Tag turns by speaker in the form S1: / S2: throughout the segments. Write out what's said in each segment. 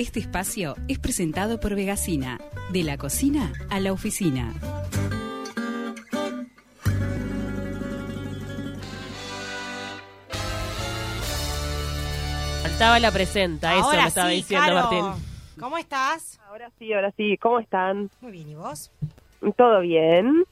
S1: Este espacio es presentado por Vegasina, de la cocina a la oficina.
S2: Faltaba la presenta, eso
S3: Ahora
S2: me estaba
S3: sí,
S2: diciendo
S3: Caro.
S2: Martín.
S3: ¿Cómo estás?
S4: Ahora sí, ahora sí. ¿Cómo están?
S3: Muy bien, ¿y vos?
S4: ¿Todo bien?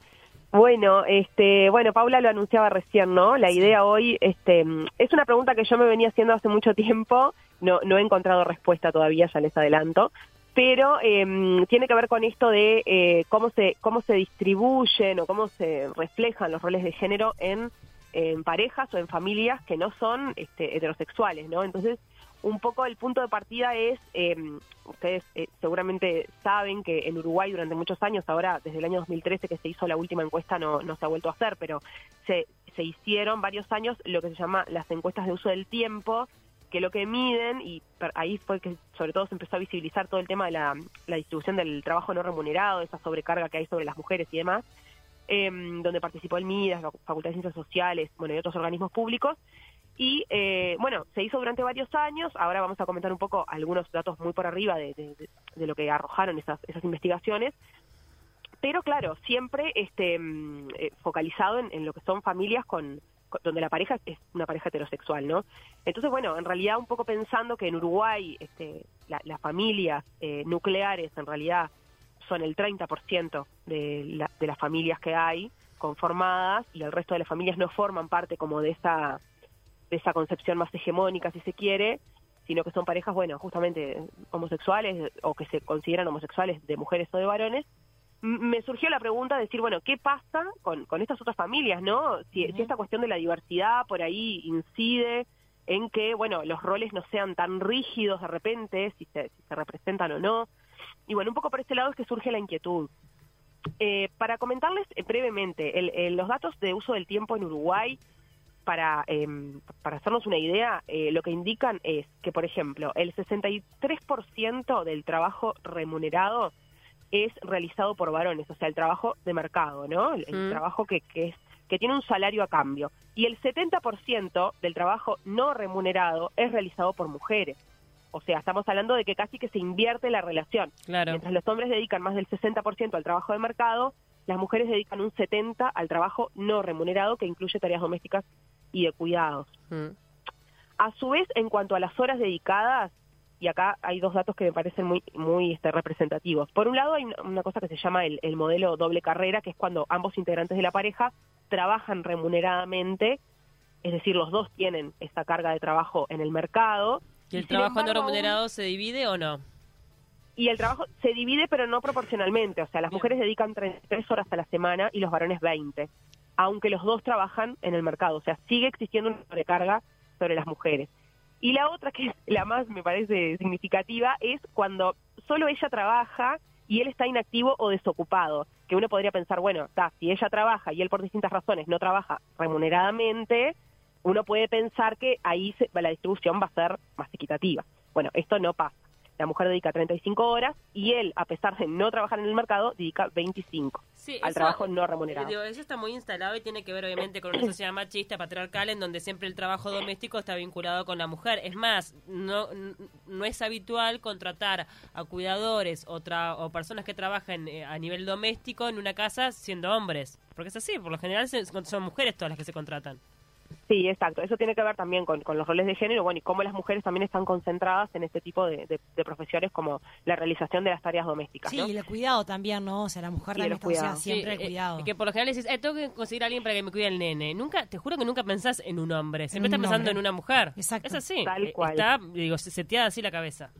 S4: Bueno, este, bueno, Paula lo anunciaba recién, ¿no? La idea hoy, este, es una pregunta que yo me venía haciendo hace mucho tiempo. No, no he encontrado respuesta todavía, ya les adelanto. Pero em, tiene que ver con esto de eh, cómo se cómo se distribuyen o cómo se reflejan los roles de género en, en parejas o en familias que no son este, heterosexuales, ¿no? Entonces, un poco el punto de partida es, eh, ustedes eh, seguramente saben que en Uruguay durante muchos años, ahora desde el año 2013 que se hizo la última encuesta no, no se ha vuelto a hacer, pero se, se hicieron varios años lo que se llama las encuestas de uso del tiempo, que lo que miden, y ahí fue que sobre todo se empezó a visibilizar todo el tema de la, la distribución del trabajo no remunerado, esa sobrecarga que hay sobre las mujeres y demás, eh, donde participó el MIDAS, la Facultad de Ciencias Sociales, bueno, y otros organismos públicos, y eh, bueno, se hizo durante varios años, ahora vamos a comentar un poco algunos datos muy por arriba de, lo que arrojaron esas, investigaciones, pero claro, siempre este, mm, eh, focalizado en, lo que son familias con, con- donde la pareja es una pareja heterosexual, ¿no? Entonces, bueno, en realidad un poco pensando que en Uruguay este, la- las familias eh, nucleares en realidad son el 30% de, la- de las familias que hay conformadas y el resto de las familias no forman parte como de esa de esa concepción más hegemónica, si se quiere, sino que son parejas, bueno, justamente homosexuales o que se consideran homosexuales de mujeres o de varones, me surgió la pregunta de decir, bueno, ¿qué pasa con, con estas otras familias, no? Si, si esta cuestión de la diversidad por ahí incide en que, bueno, los roles no sean tan rígidos de repente, si se, si se representan o no. Y bueno, un poco por ese lado es que surge la inquietud. Eh, para comentarles brevemente, el- el- los datos de uso del tiempo en Uruguay, para, em, para hacernos una idea, eh, lo que indican es que, por ejemplo, el 63% del trabajo remunerado es realizado por varones, o sea, el trabajo de mercado, ¿no? El, el
S2: Mm.
S4: trabajo que, que es que tiene un salario a cambio. Y el 70% del trabajo no remunerado es realizado por mujeres. O sea, estamos hablando de que casi que se invierte la relación.
S2: Claro.
S4: Mientras los hombres dedican más del 60% al trabajo de mercado, las mujeres dedican un 70% al trabajo no remunerado, que incluye tareas domésticas y de cuidados.
S2: Mm.
S4: A su vez, en cuanto a las horas dedicadas, y acá hay dos datos que me parecen muy, muy este, representativos. Por un lado, hay una, cosa que se llama el, el modelo doble carrera, que es cuando ambos integrantes de la pareja trabajan remuneradamente, es decir, los dos tienen esta carga de trabajo en el mercado.
S2: ¿Y el trabajo no
S4: aún-
S2: remunerado se divide o no?
S4: Y el trabajo se divide, pero no proporcionalmente. O sea, las mujeres dedican 33 horas a la semana y los varones 20, aunque los dos trabajan en el mercado. O sea, sigue existiendo una sobrecarga sobre las mujeres. Y la otra, que es la más, me parece, significativa, es cuando solo ella trabaja y él está inactivo o desocupado. Que uno podría pensar, bueno, si ella trabaja y él por distintas razones no trabaja remuneradamente, uno puede pensar que ahí se- la distribución va a ser más equitativa. Bueno, esto no pasa. La mujer dedica 35 horas y él, a pesar de no trabajar en el mercado, dedica 25
S2: Sí,
S4: al
S2: eso-
S4: trabajo no remunerado.
S2: Digo, eso está muy instalado y tiene que ver obviamente con una sociedad machista, patriarcal, en donde siempre el trabajo doméstico está vinculado con la mujer. Es más, no, no es habitual contratar a cuidadores o, tra- o personas que trabajan eh, a nivel doméstico en una casa siendo hombres. Porque es así, por lo general son mujeres todas las que se contratan.
S4: Sí, exacto. Eso tiene que ver también con, con los roles de género, bueno, y cómo las mujeres también están concentradas en este tipo de, de- de profesiones como la realización de las tareas domésticas.
S3: Sí,
S4: ¿no?
S3: y el cuidado también, ¿no? O sea, la mujer también está siempre
S2: Sí,
S3: el
S2: eh,
S3: cuidado.
S2: que por lo general dices, eh, tengo que conseguir a alguien para que me cuide el nene. Nunca, te juro que nunca pensás en un hombre, siempre
S3: En
S2: estás pensando
S3: hombre.
S2: en una mujer.
S3: Exacto.
S2: Es así.
S4: Tal
S2: eh,
S4: cual.
S2: Está, digo, seteada así la cabeza.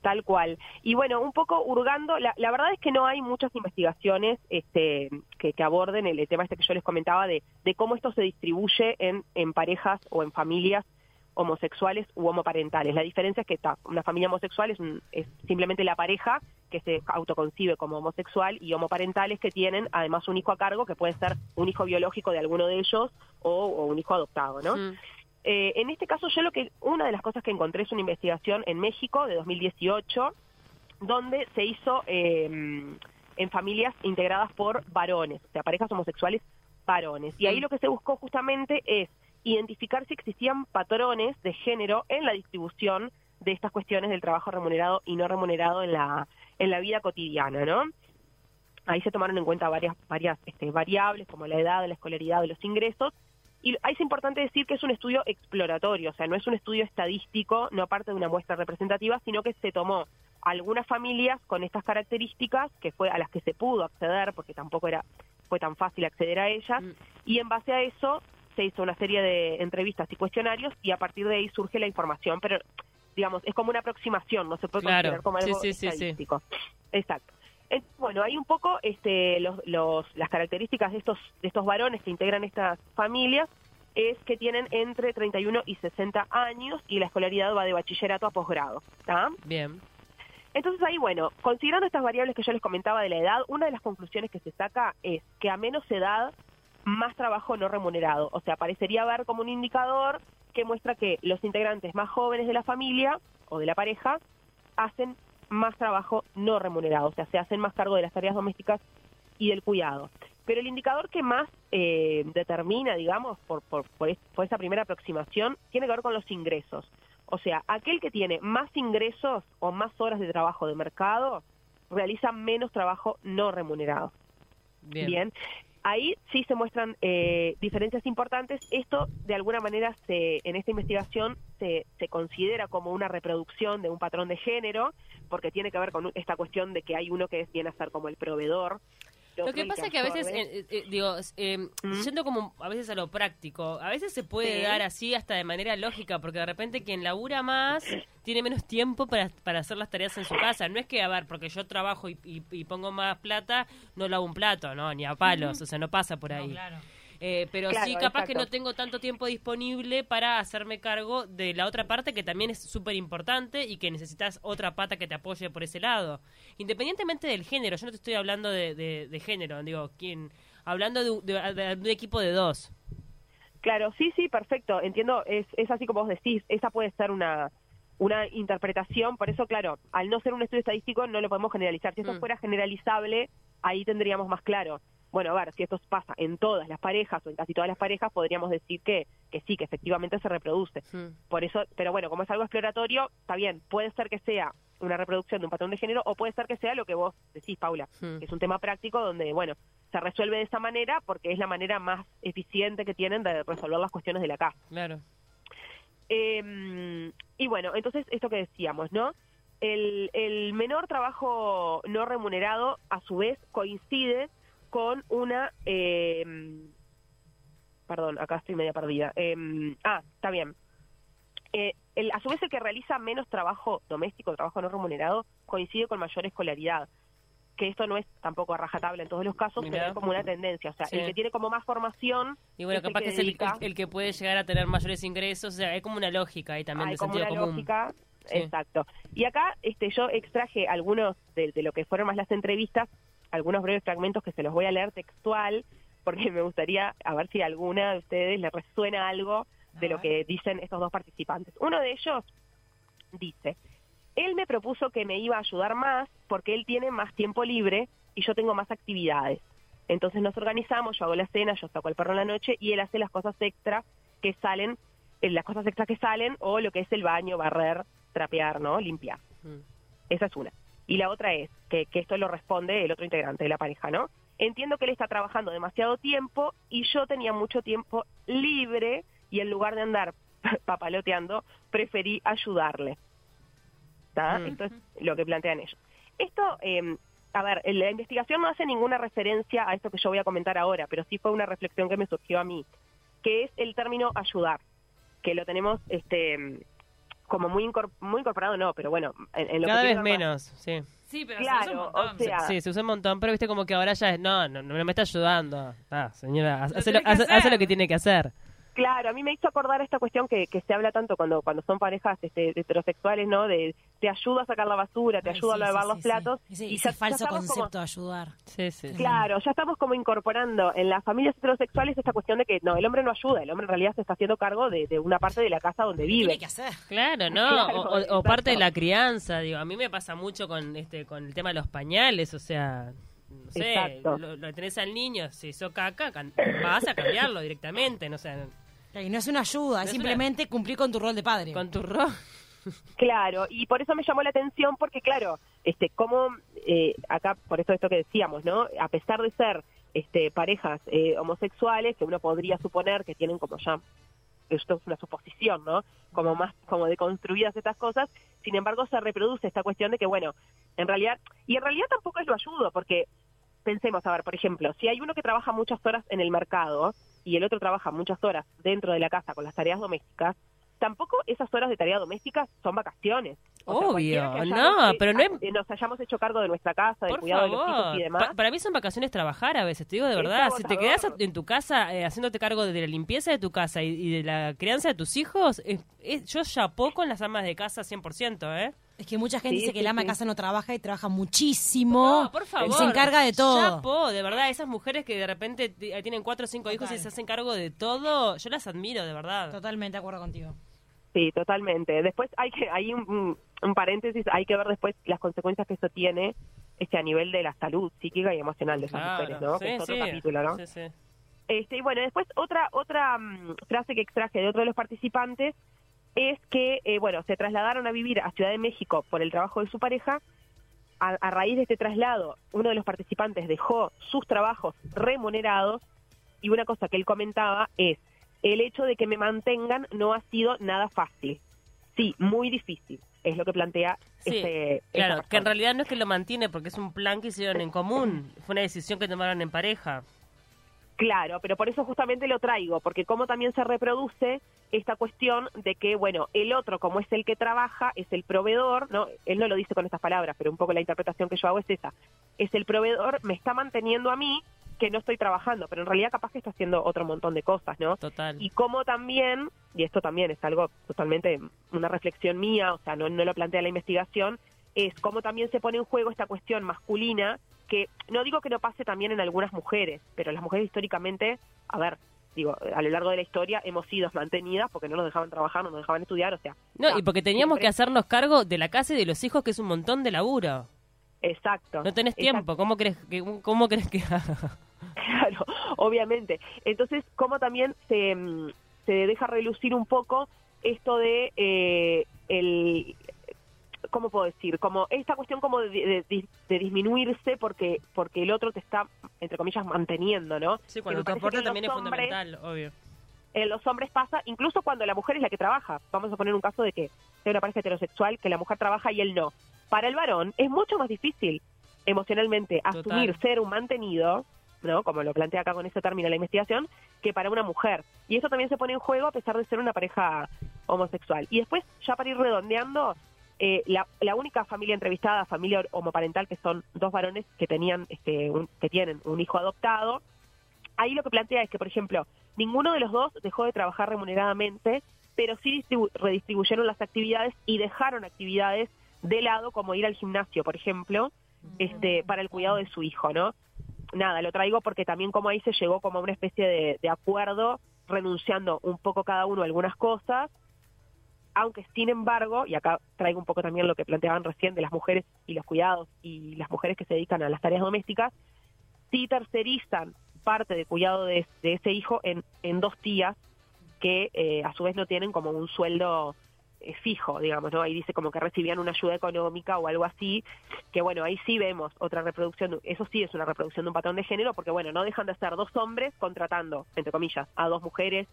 S4: Tal cual. Y bueno, un poco hurgando, la, la verdad es que no hay muchas investigaciones este, que, que aborden el, tema este que yo les comentaba de, de cómo esto se distribuye en, en parejas o en familias homosexuales u homoparentales. La diferencia es que ta, una familia homosexual es, un- es simplemente la pareja que se autoconcibe como homosexual y homoparentales que tienen además un hijo a cargo que puede ser un hijo biológico de alguno de ellos o, o un hijo adoptado, ¿no?
S2: Mm.
S4: Eh, en este caso yo lo que una de las cosas que encontré es una investigación en México de 2018 donde se hizo eh, en familias integradas por varones, o sea, parejas homosexuales varones. Y ahí lo que se buscó justamente es identificar si existían patrones de género en la distribución de estas cuestiones del trabajo remunerado y no remunerado en la, en la vida cotidiana, ¿no? Ahí se tomaron en cuenta varias, varias este, variables como la edad, la escolaridad, los ingresos. Y ahí es importante decir que es un estudio exploratorio, o sea, no es un estudio estadístico, no parte de una muestra representativa, sino que se tomó algunas familias con estas características, que fue a las que se pudo acceder, porque tampoco era fue tan fácil acceder a ellas,
S2: Mm.
S4: y en base a eso se hizo una serie de entrevistas y cuestionarios, y a partir de ahí surge la información, pero digamos, es como una aproximación, no se puede
S2: Claro.
S4: considerar como algo
S2: sí, sí, sí.
S4: estadístico. Exacto. Bueno, hay un poco este, los, los- las características de estos, de estos varones que integran estas familias es que tienen entre 31 y 60 años y la escolaridad va de bachillerato a posgrado. ¿tá?
S2: Bien.
S4: Entonces ahí, bueno, considerando estas variables que yo les comentaba de la edad, una de las conclusiones que se saca es que a menos edad, más trabajo no remunerado. O sea, parecería haber como un indicador que muestra que los integrantes más jóvenes de la familia o de la pareja hacen más trabajo no remunerado, o sea, se hacen más cargo de las tareas domésticas y del cuidado. Pero el indicador que más eh, determina, digamos, por, por, por, es- por esa primera aproximación, tiene que ver con los ingresos. O sea, aquel que tiene más ingresos o más horas de trabajo de mercado realiza menos trabajo no remunerado.
S2: Bien.
S4: Bien. Ahí sí se muestran eh, diferencias importantes. Esto, de alguna manera, se, en esta investigación se, se considera como una reproducción de un patrón de género, porque tiene que ver con esta cuestión de que hay uno que viene a ser como el proveedor.
S2: Lo que pasa es que a veces, eh, eh, digo, eh,
S4: ¿Mm?
S2: yendo como a veces a lo práctico, a veces se puede
S4: Sí.
S2: dar así hasta de manera lógica, porque de repente quien labura más tiene menos tiempo para, para hacer las tareas en su casa. No es que, a ver, porque yo trabajo y, y- y pongo más plata, no lavo un plato, no, ni a palos, o sea, no pasa por ahí.
S3: No, claro.
S2: Eh, pero
S4: Claro,
S2: sí, capaz que no tengo tanto tiempo disponible para hacerme cargo de la otra parte que también es súper importante y que necesitas otra pata que te apoye por ese lado. Independientemente del género, yo no te estoy hablando de, de- de género, digo, ¿quién? hablando de, un- de- de un equipo de dos.
S4: Claro, sí, sí, perfecto. Entiendo, es, es así como vos decís. Esa puede ser una, una interpretación. Por eso, claro, al no ser un estudio estadístico no lo podemos generalizar. Si eso
S2: Mm.
S4: fuera generalizable, ahí tendríamos más claro. Bueno, a ver, si esto pasa en todas las parejas o en casi todas las parejas, podríamos decir que, que sí, que efectivamente se reproduce. Por eso, pero bueno, como es algo exploratorio, está bien, puede ser que sea una reproducción de un patrón de género o puede ser que sea lo que vos decís, Paula,
S2: Hmm.
S4: que es un tema práctico donde, bueno, se resuelve de esa manera porque es la manera más eficiente que tienen de resolver las cuestiones de la casa.
S2: Claro.
S4: Eh, y bueno, entonces esto que decíamos, ¿no? El, el menor trabajo no remunerado, a su vez, coincide con una... eh, perdón, acá estoy media perdida. Eh, ah, está bien. Eh, el, a su vez, el que realiza menos trabajo doméstico, trabajo no remunerado, coincide con mayor escolaridad. Que esto no es tampoco a rajatabla en todos los casos,
S2: Mirá.
S4: pero es como una tendencia. O sea,
S2: Sí.
S4: el que tiene como más formación.
S2: Y bueno, capaz que es el, el- el que puede llegar a tener mayores ingresos, o sea, hay como una lógica ahí también
S4: hay
S2: de
S4: como
S2: sentido
S4: una
S2: común.
S4: lógica
S2: Sí.
S4: exacto y acá este yo extraje algunos de, de lo que fueron más las entrevistas algunos breves fragmentos que se los voy a leer textual porque me gustaría a ver si a alguna de ustedes le resuena algo de lo que dicen estos dos participantes uno de ellos dice él me propuso que me iba a ayudar más porque él tiene más tiempo libre y yo tengo más actividades entonces nos organizamos, yo hago la cena, yo saco al perro en la noche y él hace las cosas extra que salen, eh, las cosas extras que salen o lo que es el baño, barrer, trapear, ¿no? Limpiar. Esa es una. Y la otra es, que, que esto lo responde el otro integrante de la pareja, ¿no? Entiendo que él está trabajando demasiado tiempo y yo tenía mucho tiempo libre y en lugar de andar papaloteando, preferí ayudarle. ¿Está?
S2: Mm.
S4: Esto es lo que plantean ellos. Esto, eh, a ver, la investigación no hace ninguna referencia a esto que yo voy a comentar ahora, pero sí fue una reflexión que me surgió a mí, que es el término ayudar, que lo tenemos este como muy, incor- muy incorporado, no, pero bueno, en, en lo
S2: Cada
S4: que
S2: vez menos, sí.
S3: Sí, pero
S4: Claro,
S3: se usa un
S4: o
S3: montón.
S4: sea-
S2: Sí, se usa un montón, pero viste como que ahora ya es, no, no, no me está ayudando. Ah, señora, hace, lo, hace- hace lo que tiene que hacer.
S4: Claro, a mí me hizo acordar esta cuestión que, que se habla tanto cuando cuando son parejas este, heterosexuales, ¿no? De te ayudo a sacar la basura, te
S3: Ay,
S4: ayudo
S3: sí,
S4: a lavar
S3: sí,
S4: los
S3: sí,
S4: platos. y
S3: ese
S4: ya- ya
S3: falso
S4: estamos como-
S3: concepto de ayudar.
S2: Sí, sí.
S4: Claro, ya estamos como incorporando en las familias heterosexuales esta cuestión de que no, el hombre no ayuda, el hombre en realidad se está haciendo cargo de, de una parte de la casa donde vive.
S3: Tiene que hacer.
S2: Claro, ¿no?
S4: Claro,
S2: o, o- o
S4: exacto.
S2: parte de la crianza, digo, a mí me pasa mucho con este con el tema de los pañales, o sea, no sé, lo, lo tenés al niño, si hizo caca, can- vas a cambiarlo directamente, no sé,
S3: Y no es una ayuda, es
S2: es
S3: simplemente cumplir con tu rol de padre.
S2: con tu rol.
S4: Claro, y por eso me llamó la atención porque, claro, este, como eh, acá, por esto esto que decíamos, ¿no? A pesar de ser este, parejas eh, homosexuales, que uno podría suponer que tienen como ya, esto es una suposición, ¿no? Como más, como deconstruidas estas cosas, sin embargo se reproduce esta cuestión de que, bueno, en realidad, y en realidad tampoco es lo ayudo, porque pensemos, a ver, por ejemplo, si hay uno que trabaja muchas horas en el mercado y el otro trabaja muchas horas dentro de la casa con las tareas domésticas, tampoco esas horas de tarea doméstica son vacaciones.
S2: Obvio, no, pero no es-
S4: eh, nos hayamos hecho cargo de nuestra casa, del
S2: Por
S4: cuidado de los hijos y demás.
S2: Pa- para mí son vacaciones trabajar a veces, te digo de verdad. Si te quedas en tu casa eh, haciéndote cargo de la limpieza de tu casa y, y de la crianza de tus hijos, es- es- yo chapó con las amas de casa 100%, ¿eh?
S3: Es que mucha gente
S4: Sí,
S3: dice que el ama de
S4: sí.
S3: casa no trabaja y trabaja muchísimo.
S2: No, por favor.
S3: Y se encarga de todo.
S2: Chapó, de verdad, esas mujeres que de repente tienen cuatro o cinco hijos y se hacen cargo de todo, yo las admiro, de verdad.
S3: Totalmente de acuerdo contigo.
S4: Sí, totalmente. Después hay que, hay un, paréntesis, hay que ver después las consecuencias que eso tiene este a nivel de la salud psíquica y emocional de esas
S2: Claro,
S4: mujeres, ¿no?
S2: sí,
S4: que es otro
S2: sí.
S4: capítulo, ¿no?
S2: Sí, sí.
S4: Este, y bueno, después otra otra mm, frase que extraje de otro de los participantes es que, eh, bueno, se trasladaron a vivir a Ciudad de México por el trabajo de su pareja. A, a raíz de este traslado, uno de los participantes dejó sus trabajos remunerados y una cosa que él comentaba es, el hecho de que me mantengan no ha sido nada fácil. Sí, muy difícil, es lo que plantea
S2: Sí,
S4: este,
S2: Claro, que en realidad no es que lo mantiene porque es un plan que hicieron en común, fue una decisión que tomaron en pareja.
S4: Claro, pero por eso justamente lo traigo, porque como también se reproduce esta cuestión de que, bueno, el otro, como es el que trabaja, es el proveedor, ¿no? Él no lo dice con estas palabras, pero un poco la interpretación que yo hago es esa. Es el proveedor, me está manteniendo a mí que no estoy trabajando, pero en realidad capaz que está haciendo otro montón de cosas, ¿no?
S2: Total.
S4: Y como también, y esto también es algo totalmente una reflexión mía, o sea, no, no lo plantea la investigación, es cómo también se pone en juego esta cuestión masculina, que no digo que no pase también en algunas mujeres, pero las mujeres históricamente, a ver, digo, a lo largo de la historia hemos sido mantenidas porque no nos dejaban trabajar, no nos dejaban estudiar, o sea.
S2: No,
S4: ya,
S2: y porque teníamos
S4: siempre-
S2: que hacernos cargo de la casa y de los hijos, que es un montón de laburo.
S4: Exacto.
S2: No tenés
S4: exacto.
S2: tiempo, ¿cómo crees que, cómo crees que?
S4: Claro, obviamente. Entonces, como también se, mm, se deja relucir un poco esto de eh, el ¿cómo puedo decir? Como esta cuestión como de, de- de- de disminuirse porque porque el otro te está, entre comillas, manteniendo, ¿no?
S2: Sí, cuando tu aporte también es fundamental, obvio.
S4: En los hombres pasa, incluso cuando la mujer es la que trabaja. Vamos a poner un caso de que sea una pareja heterosexual, que la mujer trabaja y él no. Para el varón es mucho más difícil emocionalmente
S2: Total.
S4: asumir ser un mantenido, ¿no? Como lo plantea acá con ese término la investigación, que para una mujer. Y eso también se pone en juego a pesar de ser una pareja homosexual. Y después, ya para ir redondeando, eh, la, la única familia entrevistada, familia homoparental, que son dos varones que tenían, este, un- que tienen un hijo adoptado, ahí lo que plantea es que, por ejemplo, ninguno de los dos dejó de trabajar remuneradamente, pero sí distribu- redistribuyeron las actividades y dejaron actividades de lado, como ir al gimnasio, por ejemplo, este, para el cuidado de su hijo, ¿no? Nada, lo traigo porque también como ahí se llegó como a una especie de, acuerdo, renunciando un poco cada uno a algunas cosas, aunque sin embargo, y acá traigo un poco también lo que planteaban recién de las mujeres y los cuidados y las mujeres que se dedican a las tareas domésticas, sí tercerizan parte de cuidado de, de ese hijo en, en dos tías que eh, a su vez no tienen como un sueldo eh, fijo, digamos, ¿no? Ahí dice como que recibían una ayuda económica o algo así, que bueno, ahí sí vemos otra reproducción, eso sí es una reproducción de un patrón de género, porque bueno, no dejan de ser dos hombres contratando, entre comillas, a dos mujeres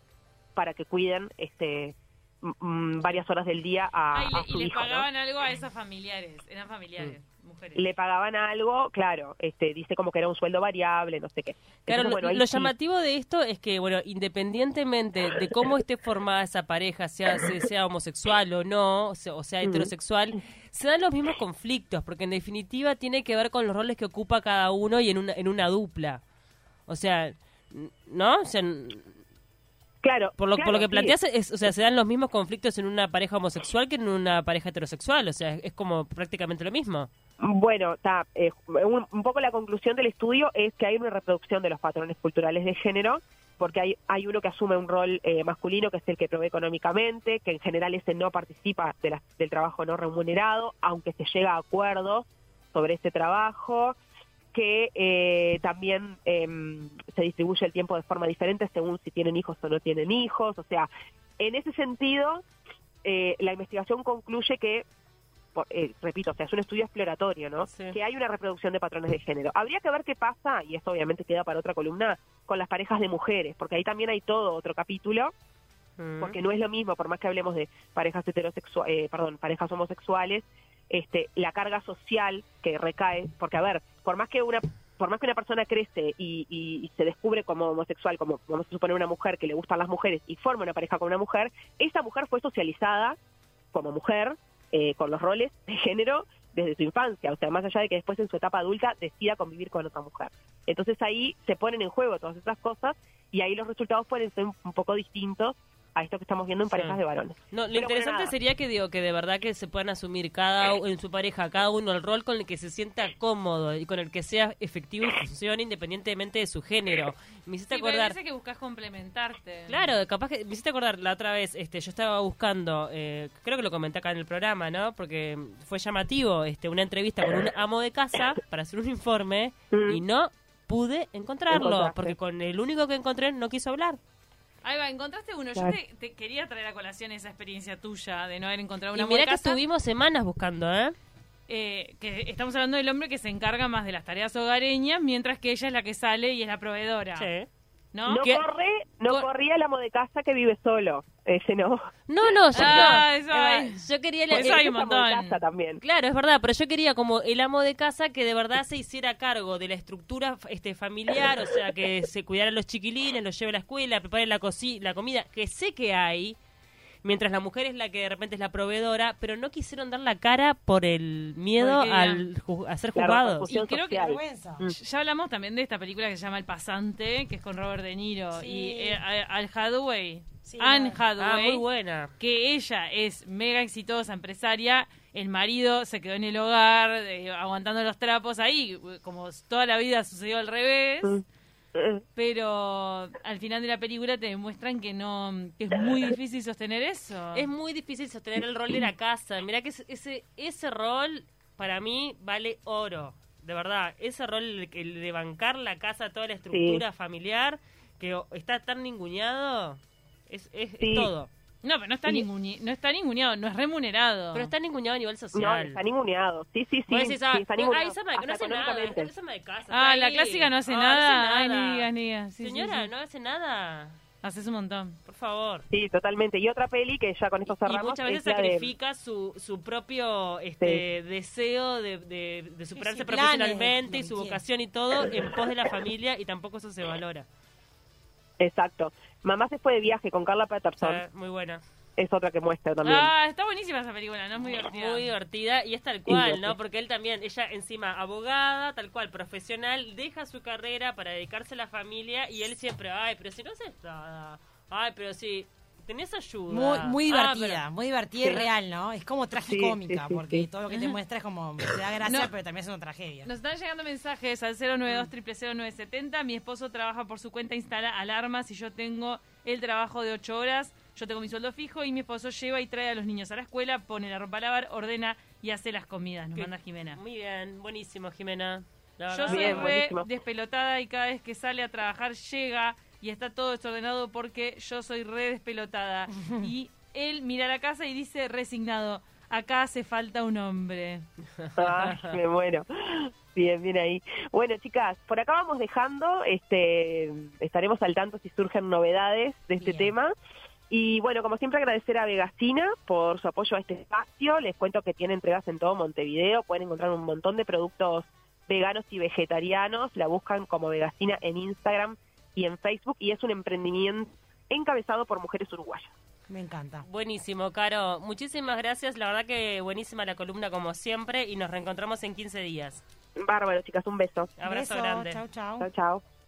S4: para que cuiden este varias horas del día a,
S5: Ah, y
S4: a su
S5: y le pagaban algo a esos familiares. Eran familiares, mujeres.
S4: Le pagaban algo, claro, este dice como que era un sueldo variable, no sé qué.
S2: Claro,
S4: Entonces,
S2: lo,
S4: bueno, ahí
S2: lo
S4: sí.
S2: llamativo de esto es que, bueno, independientemente de cómo esté formada esa pareja, sea, se- sea homosexual o no, o sea, o sea heterosexual, se dan los mismos conflictos, porque en definitiva tiene que ver con los roles que ocupa cada uno y en una, en una dupla. O sea, ¿no? O sea,
S4: Claro,
S2: por lo, por lo que
S4: sí.
S2: planteas, es, o sea, se dan los mismos conflictos en una pareja homosexual que en una pareja heterosexual, o sea, es como prácticamente lo mismo.
S4: Bueno, está, eh, un, un poco la conclusión del estudio es que hay una reproducción de los patrones culturales de género, porque hay, hay uno que asume un rol eh, masculino, que es el que provee económicamente, que en general ese no participa de la- del trabajo no remunerado, aunque se llega a acuerdos sobre ese trabajo, que eh, también em, se distribuye el tiempo de forma diferente según si tienen hijos o no tienen hijos, o sea, en ese sentido eh, la investigación concluye que, por- eh, repito, o sea, es un estudio exploratorio, ¿no?
S2: Sí.
S4: Que hay una reproducción de patrones de género. Habría que ver qué pasa, y esto obviamente queda para otra columna, con las parejas de mujeres, porque ahí también hay todo otro capítulo,
S2: Mm.
S4: porque no es lo mismo, por más que hablemos de parejas heterosexuales, perdón, parejas homosexuales, este, la carga social que recae, porque a ver, por más que una por más que una persona crece y, y- y se descubre como homosexual, como vamos a suponer una mujer que le gustan las mujeres y forma una pareja con una mujer, esa mujer fue socializada como mujer eh, con los roles de género desde su infancia, o sea, más allá de que después en su etapa adulta decida convivir con otra mujer. Entonces ahí se ponen en juego todas esas cosas y ahí los resultados pueden ser un poco distintos a esto que estamos viendo en
S2: Sí.
S4: parejas de varones.
S2: No, lo
S4: Pero
S2: interesante sería que digo que de verdad que se puedan asumir cada en su pareja cada uno el rol con el que se sienta cómodo y con el que sea efectivo y funcione independientemente de su género. Me hiciste
S5: Sí,
S2: acordar.
S5: veces que buscas complementarte.
S2: Claro, capaz que me hiciste acordar la otra vez, este, yo estaba buscando, eh, creo que lo comenté acá en el programa, ¿no? Porque fue llamativo, este, una entrevista con un amo de casa para hacer un informe
S4: Mm.
S2: y no pude encontrarlo
S4: Encontraste.
S2: porque con el único que encontré no quiso hablar.
S5: Ahí va, encontraste uno.
S4: Claro.
S5: Yo te, te quería traer a colación esa experiencia tuya de no haber encontrado una
S2: y mira
S5: buena
S2: que estuvimos semanas buscando, ¿eh?
S5: eh, que estamos hablando del hombre que se encarga más de las tareas hogareñas, mientras que ella es la que sale y es la proveedora.
S2: Sí.
S5: ¿No?
S4: No,
S2: ¿Qué?
S4: corre, no
S5: Cor-
S4: corría el amo de casa que vive solo. Ese no.
S2: No, no, yo,
S5: Ah,
S2: no.
S5: eso
S2: Eva,
S5: hay.
S2: yo quería... El-
S5: hay
S4: Ese
S5: un
S4: es amo de casa también.
S2: Claro, es verdad, pero yo quería como el amo de casa que de verdad se hiciera cargo de la estructura este familiar, o sea, que se cuidara a los chiquilines, los lleve a la escuela, prepare la, la comida, que sé que hay, mientras la mujer es la que de repente es la proveedora, pero no quisieron dar la cara por el miedo
S5: Porque
S2: al ju- a ser
S4: repercusión
S5: Y creo que-
S4: social.
S3: vergüenza.
S4: Mm.
S5: Ya hablamos también de esta película que se llama El Pasante, que es con Robert De Niro
S3: Sí.
S5: y eh, Al Hathaway.
S3: Sí,
S5: Anne
S3: la-
S2: Ah,
S5: Hathaway.
S2: muy buena.
S5: que ella es mega exitosa empresaria, el marido se quedó en el hogar eh, aguantando los trapos ahí, como toda la vida sucedió al revés,
S4: Mm.
S5: Pero al final de la película te demuestran que no que es muy difícil sostener eso.
S2: Es muy difícil sostener el rol de la casa. Mira que ese- ese, rol para mí vale oro. De verdad, ese rol el, el de bancar la casa, toda la estructura familiar, que está tan ninguneado, es, es, es todo.
S5: No, pero no está, ninguni- no está ninguneado, no es remunerado.
S2: Pero está ninguneado a nivel
S4: No,
S2: social.
S4: está ninguneado. Sí, sí, sí.
S2: Decís, ah,
S4: sí, está ninguneado.
S2: esa madre que no hace nada,
S4: económicamente.
S2: esa madre de casa.
S5: Ah, la
S2: ahí.
S5: clásica no hace
S2: Ah,
S5: nada. Ay,
S2: No
S5: ni digas, ni digas. Sí, sí,
S2: Señora,
S5: sí.
S2: no hace nada.
S5: Haces un montón.
S2: Por favor.
S4: Sí, totalmente. Y otra peli que ya con esto
S2: y
S4: cerramos
S2: muchas veces
S4: de-
S2: sacrifica su, su propio este, deseo de, de- de superarse
S3: sí,
S2: profesionalmente
S3: planes,
S2: y su vocación y todo en pos de la familia y tampoco eso se valora.
S4: Exacto. Mamá se fue de viaje con Carla
S2: O
S4: Peterson.
S2: sea, muy buena.
S4: Es otra que muestra también.
S5: Ah, está buenísima esa película, ¿no? Es muy divertida.
S2: Muy divertida y es tal cual, ¿no? Porque él también, ella encima abogada, tal cual, profesional, deja su carrera para dedicarse a la familia y él siempre, ay, pero si no haces nada, ay, pero si tenés ayuda.
S3: Muy, muy
S2: Ah,
S3: divertida, muy divertida y
S4: Sí.
S3: real, ¿no? Es como tragicómica,
S4: Sí, sí, sí,
S3: porque
S4: sí.
S3: todo lo que te muestra es como, te da gracia,
S5: No.
S3: pero también es una tragedia.
S5: Nos están llegando mensajes al 092 0970 Mi esposo trabaja por su cuenta, instala alarmas y yo tengo el trabajo de 8 horas. Yo tengo mi sueldo fijo y mi esposo lleva y trae a los niños a la escuela, pone la ropa a lavar, ordena y hace las comidas. Nos
S2: Qué-
S5: manda Jimena.
S2: Muy bien, buenísimo, Jimena. La
S5: Yo
S2: verdad.
S5: soy
S4: Bien,
S5: re
S4: buenísimo.
S5: despelotada y cada vez que sale a trabajar llega y está todo desordenado porque yo soy re despelotada. y él mira la casa y dice resignado, acá hace falta un hombre.
S4: Ay, me muero. Bien, bien ahí. Bueno, chicas, por acá vamos dejando, este, estaremos al tanto si surgen novedades de este
S3: Bien.
S4: tema. Y bueno, como siempre agradecer a Vegacina por su apoyo a este espacio. Les cuento que tiene entregas en todo Montevideo, pueden encontrar un montón de productos veganos y vegetarianos. La buscan como Vegacina en Instagram y en Facebook y es un emprendimiento encabezado por mujeres uruguayas.
S3: Me encanta.
S2: Buenísimo, Caro. Muchísimas gracias. La verdad que buenísima la columna como siempre y nos reencontramos en 15 días.
S4: Bárbaro, chicas, un beso.
S2: Abrazo
S3: Beso,
S2: grande.
S3: Chau, chau.
S4: Chao, chao.